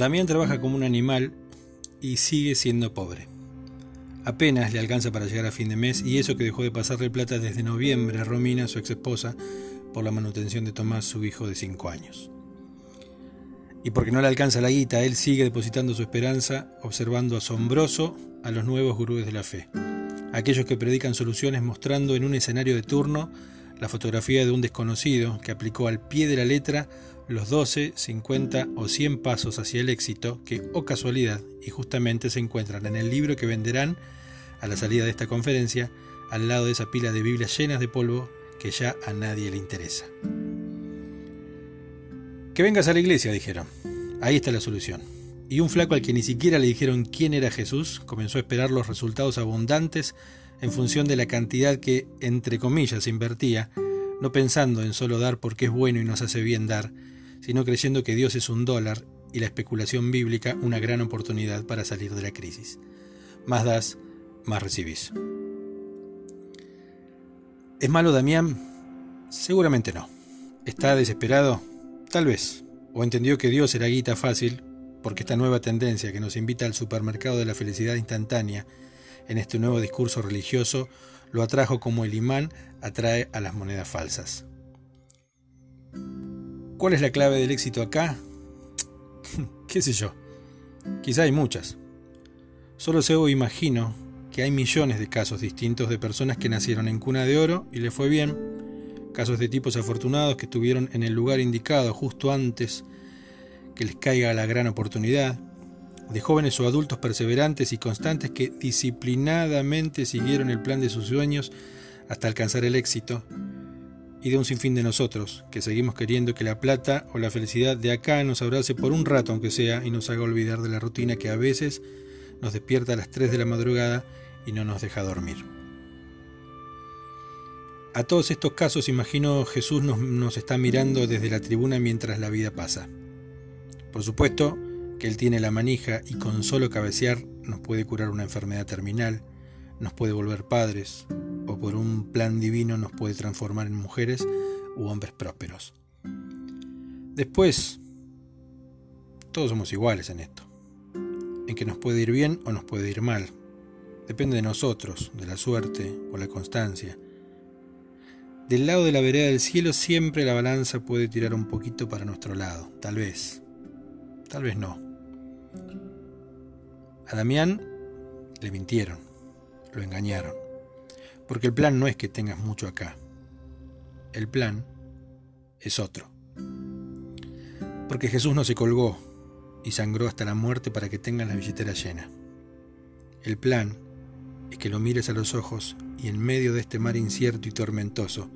Damián trabaja como un animal y sigue siendo pobre. Apenas le alcanza para llegar a fin de mes y eso que dejó de pasarle plata desde noviembre a Romina, su ex esposa, por la manutención de Tomás, su hijo de 5 años. Y porque no le alcanza la guita, él sigue depositando su esperanza, observando asombroso a los nuevos gurúes de la fe, aquellos que predican soluciones mostrando en un escenario de turno la fotografía de un desconocido que aplicó al pie de la letra los 12, 50 o 100 pasos hacia el éxito que, o casualidad, y justamente se encuentran en el libro que venderán a la salida de esta conferencia, al lado de esa pila de Biblias llenas de polvo que ya a nadie le interesa. Que vengas a la iglesia, dijeron. Ahí está la solución. Y un flaco al que ni siquiera le dijeron quién era Jesús comenzó a esperar los resultados abundantes en función de la cantidad que, entre comillas, invertía, no pensando en solo dar porque es bueno y nos hace bien dar, sino creyendo que Dios es un dólar y la especulación bíblica una gran oportunidad para salir de la crisis. Más das, más recibís. ¿Es malo Damián? Seguramente no. ¿Está desesperado? Tal vez. O entendió que Dios era guita fácil, porque esta nueva tendencia que nos invita al supermercado de la felicidad instantánea en este nuevo discurso religioso lo atrajo como el imán atrae a las monedas falsas. ¿Cuál es la clave del éxito acá? ¿Qué sé yo? Quizá hay muchas. Solo o imagino que hay millones de casos distintos de personas que nacieron en cuna de oro y le fue bien, casos de tipos afortunados que estuvieron en el lugar indicado justo antes que les caiga la gran oportunidad, de jóvenes o adultos perseverantes y constantes que disciplinadamente siguieron el plan de sus sueños hasta alcanzar el éxito, y de un sinfín de nosotros, que seguimos queriendo que la plata o la felicidad de acá nos abrace por un rato aunque sea y nos haga olvidar de la rutina que a veces nos despierta a las 3 de la madrugada y no nos deja dormir. A todos estos casos imagino Jesús nos, nos, está mirando desde la tribuna mientras la vida pasa. Por supuesto que Él tiene la manija y con solo cabecear nos puede curar una enfermedad terminal, nos puede volver padres, por un plan divino nos puede transformar en mujeres u hombres prósperos. Después, todos somos iguales en esto, en que nos puede ir bien o nos puede ir mal, Depende de nosotros, de la suerte o la constancia. Del lado de la vereda del cielo siempre la balanza puede tirar un poquito para nuestro lado, tal vez, tal vez no. A Damián le mintieron, lo engañaron, porque el plan no es que tengas mucho acá, el plan es otro. Porque Jesús no se colgó y sangró hasta la muerte para que tengan la billetera llena. El plan es que lo mires a los ojos y en medio de este mar incierto y tormentoso,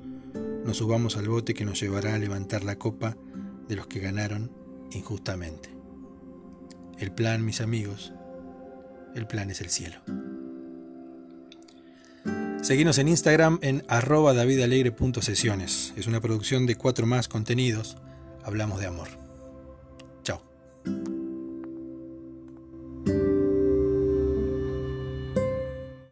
nos subamos al bote que nos llevará a levantar la copa de los que ganaron injustamente. El plan, mis amigos, el plan es el cielo. Seguimos en Instagram en arroba davidalegre.sesiones. Es una producción de cuatro más contenidos. Hablamos de amor. Chao.